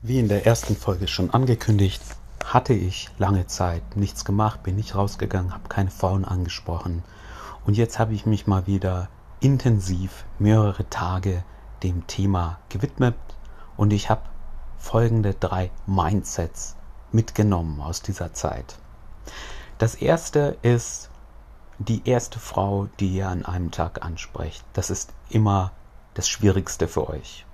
Wie in der ersten Folge schon angekündigt, hatte ich lange Zeit nichts gemacht, bin nicht rausgegangen, habe keine Frauen angesprochen. Und jetzt habe ich mich mal wieder intensiv mehrere Tage dem Thema gewidmet und ich habe folgende drei Mindsets mitgenommen aus dieser Zeit. Das erste ist die erste Frau, die ihr an einem Tag ansprecht. Das ist immer das Schwierigste für euch.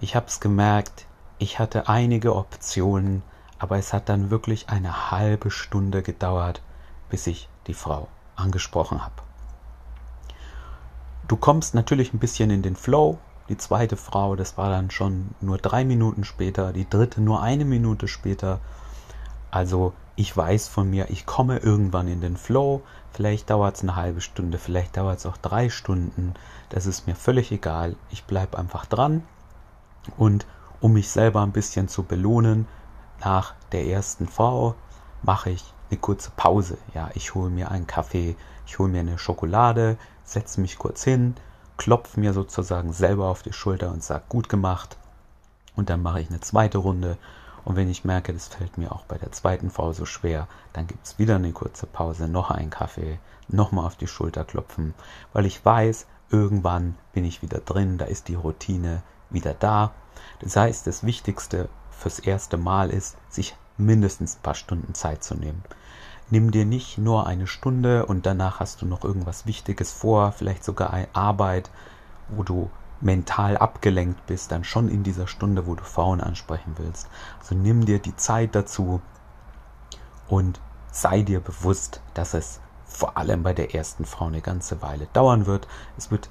Ich habe es gemerkt, ich hatte einige Optionen, aber es hat dann wirklich eine halbe Stunde gedauert, bis ich die Frau angesprochen habe. Du kommst natürlich ein bisschen in den Flow. Die zweite Frau, das war dann schon nur drei Minuten später, die dritte nur eine Minute später. Also ich weiß von mir, ich komme irgendwann in den Flow. Vielleicht dauert es eine halbe Stunde, vielleicht dauert es auch drei Stunden. Das ist mir völlig egal. Ich bleibe einfach dran und um mich selber ein bisschen zu belohnen, nach der ersten Frau mache ich eine kurze Pause. Ja, ich hole mir einen Kaffee, ich hole mir eine Schokolade, setze mich kurz hin, klopfe mir sozusagen selber auf die Schulter und sage gut gemacht. Und dann mache ich eine zweite Runde. Und wenn ich merke, das fällt mir auch bei der zweiten Frau so schwer, dann gibt es wieder eine kurze Pause, noch einen Kaffee, nochmal auf die Schulter klopfen, weil ich weiß, irgendwann bin ich wieder drin, da ist die Routine wieder da das heißt, das Wichtigste fürs erste Mal ist, sich mindestens ein paar Stunden Zeit zu nehmen. Nimm dir nicht nur eine Stunde und danach hast du noch irgendwas Wichtiges vor, vielleicht sogar Arbeit, wo du mental abgelenkt bist, dann schon in dieser Stunde, wo du Frauen ansprechen willst. Also nimm dir die Zeit dazu und sei dir bewusst, dass es vor allem bei der ersten Frau eine ganze Weile dauern wird. Es wird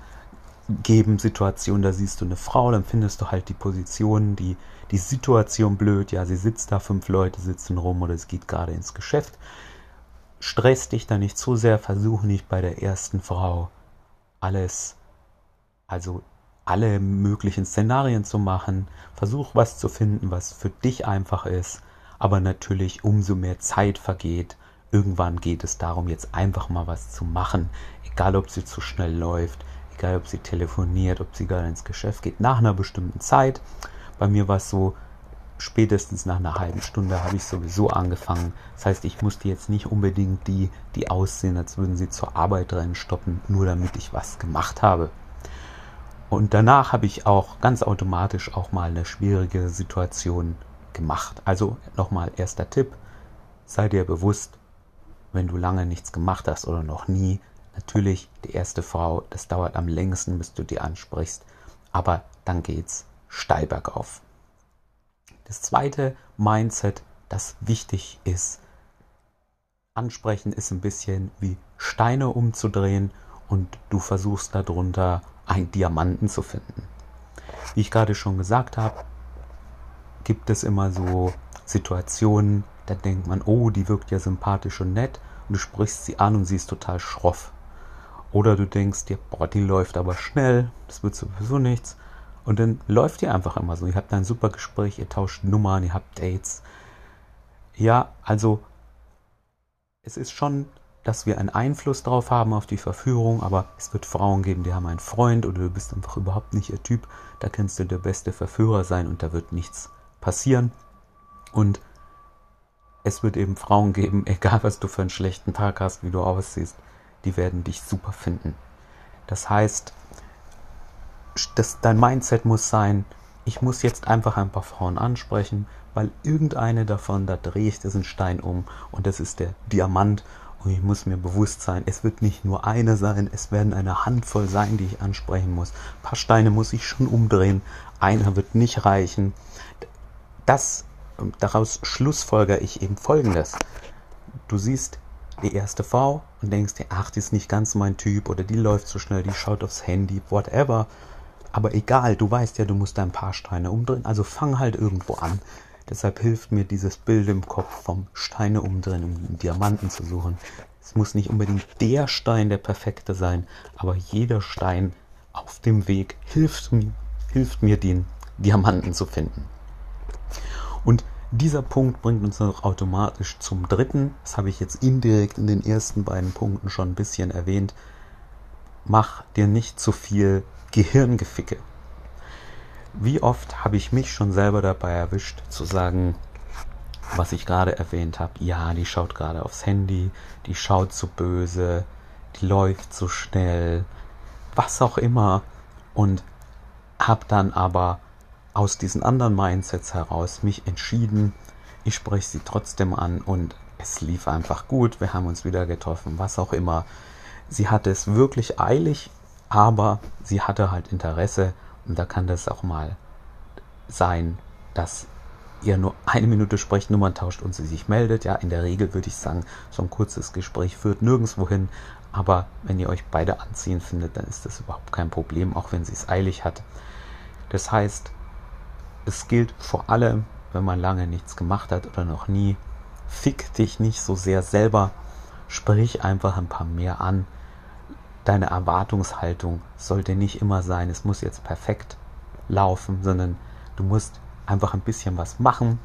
geben Situationen, da siehst du eine Frau, dann findest du halt die Position, die, die Situation blöd, ja, sie sitzt da, fünf Leute sitzen rum oder es geht gerade ins Geschäft. Stress dich da nicht zu sehr, versuch nicht bei der ersten Frau alles, also alle möglichen Szenarien zu machen. Versuch was zu finden, was für dich einfach ist. Aber natürlich, umso mehr Zeit vergeht, irgendwann geht es darum, jetzt einfach mal was zu machen. Egal, ob sie zu schnell läuft, egal ob sie telefoniert, ob sie gerade ins Geschäft geht, nach einer bestimmten Zeit. Bei mir war es so, spätestens nach einer halben Stunde habe ich sowieso angefangen. Das heißt, ich musste jetzt nicht unbedingt die, die aussehen, als würden sie zur Arbeit reinstoppen, nur damit ich was gemacht habe. Und danach habe ich auch ganz automatisch auch mal eine schwierige Situation gemacht. Also nochmal erster Tipp, sei dir bewusst, wenn du lange nichts gemacht hast oder noch nie, Natürlich, die erste Frau, das dauert am längsten, bis du die ansprichst, aber dann geht's steil bergauf. Das zweite Mindset, das wichtig ist, ansprechen ist ein bisschen wie Steine umzudrehen und du versuchst darunter einen Diamanten zu finden. Wie ich gerade schon gesagt habe, gibt es immer so Situationen, da denkt man, oh, die wirkt ja sympathisch und nett und du sprichst sie an und sie ist total schroff. Oder du denkst dir, boah, die läuft aber schnell, das wird sowieso nichts. Und dann läuft ihr einfach immer so. Ihr habt ein super Gespräch, ihr tauscht Nummern, ihr habt Dates. Ja, also es ist schon, dass wir einen Einfluss drauf haben auf die Verführung, aber es wird Frauen geben, die haben einen Freund oder du bist einfach überhaupt nicht ihr Typ. Da kannst du der beste Verführer sein und da wird nichts passieren. Und es wird eben Frauen geben, egal was du für einen schlechten Tag hast, wie du aussiehst, die werden dich super finden. Das heißt, das, dein Mindset muss sein, ich muss jetzt einfach ein paar Frauen ansprechen, weil irgendeine davon, da drehe ich diesen Stein um und das ist der Diamant und ich muss mir bewusst sein, es wird nicht nur eine sein, es werden eine Handvoll sein, die ich ansprechen muss. Ein paar Steine muss ich schon umdrehen, einer wird nicht reichen. Das, daraus schlussfolger ich eben folgendes. Du siehst, die erste Frau und denkst dir, ach, die ist nicht ganz mein Typ oder die läuft so schnell, die schaut aufs Handy, whatever. Aber egal, du weißt ja, du musst ein paar Steine umdrehen, also fang halt irgendwo an. Deshalb hilft mir dieses Bild im Kopf vom Steine umdrehen, um Diamanten zu suchen. Es muss nicht unbedingt der Stein der perfekte sein, aber jeder Stein auf dem Weg hilft mir, hilft mir den Diamanten zu finden. Und dieser Punkt bringt uns noch automatisch zum dritten. Das habe ich jetzt indirekt in den ersten beiden Punkten schon ein bisschen erwähnt. Mach dir nicht zu viel Gehirngeficke. wie oft habe ich mich schon selber dabei erwischt, zu sagen, was ich gerade erwähnt habe, ja, die schaut gerade aufs Handy, die schaut zu böse, die läuft zu schnell, was auch immer. Und habe dann aber aus diesen anderen Mindsets heraus mich entschieden, ich spreche sie trotzdem an und es lief einfach gut, wir haben uns wieder getroffen, was auch immer. Sie hatte es wirklich eilig, aber sie hatte halt Interesse und da kann das auch mal sein, dass ihr nur eine Minute Sprechnummern tauscht und sie sich meldet. Ja, in der Regel würde ich sagen, so ein kurzes Gespräch führt nirgendwo hin. Aber wenn ihr euch beide anziehen findet, dann ist das überhaupt kein Problem, auch wenn sie es eilig hat. Das heißt, es gilt vor allem, wenn man lange nichts gemacht hat oder noch nie, fick dich nicht so sehr selber, sprich einfach ein paar mehr an. Deine Erwartungshaltung sollte nicht immer sein, es muss jetzt perfekt laufen, sondern du musst einfach ein bisschen was machen.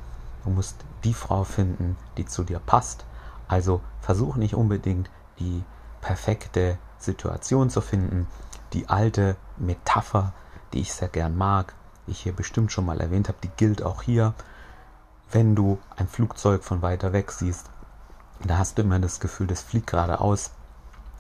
Du musst die Frau finden, die zu dir passt. Also versuch nicht unbedingt die perfekte Situation zu finden. Die alte Metapher, die ich sehr gern mag, ich hier bestimmt schon mal erwähnt habe, die gilt auch hier. Wenn du ein Flugzeug von weiter weg siehst, da hast du immer das Gefühl, das fliegt geradeaus.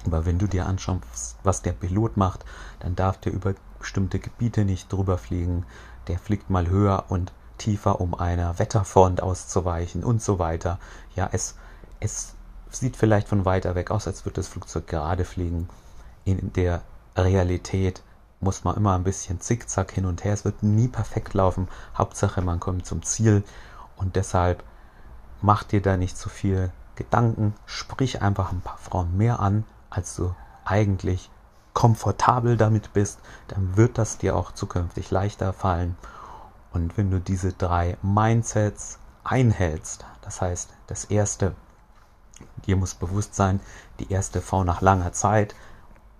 Aber wenn du dir anschaust, was der Pilot macht, dann darf der über bestimmte Gebiete nicht drüber fliegen der fliegt mal höher und tiefer, um einer Wetterfront auszuweichen und so weiter. Ja, es, es sieht vielleicht von weiter weg aus, als würde das Flugzeug gerade fliegen. In der Realität muss man immer ein bisschen zickzack hin und her. Es wird nie perfekt laufen. Hauptsache, man kommt zum Ziel und deshalb mach dir da nicht zu viel Gedanken. Sprich einfach ein paar Frauen mehr an, als du eigentlich komfortabel damit bist, dann wird das dir auch zukünftig leichter fallen. Und wenn du diese drei Mindsets einhältst, das heißt, das erste, dir muss bewusst sein, die erste V nach langer Zeit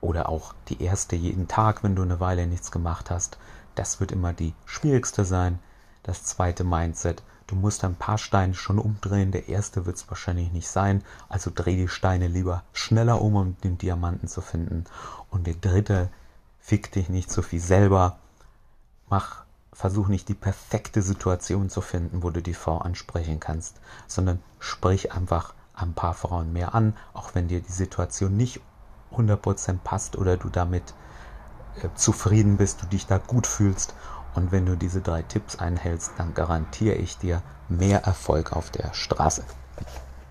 oder auch die erste jeden Tag, wenn du eine Weile nichts gemacht hast, das wird immer die schwierigste sein. Das zweite Mindset, Du musst ein paar Steine schon umdrehen. Der erste wird es wahrscheinlich nicht sein. Also dreh die Steine lieber schneller um, um den Diamanten zu finden. Und der dritte, fick dich nicht so viel selber. Mach, versuch nicht die perfekte Situation zu finden, wo du die Frau ansprechen kannst, sondern sprich einfach ein paar Frauen mehr an, auch wenn dir die Situation nicht 100% passt oder du damit äh, zufrieden bist, du dich da gut fühlst und wenn du diese drei Tipps einhältst, dann garantiere ich dir mehr Erfolg auf der Straße.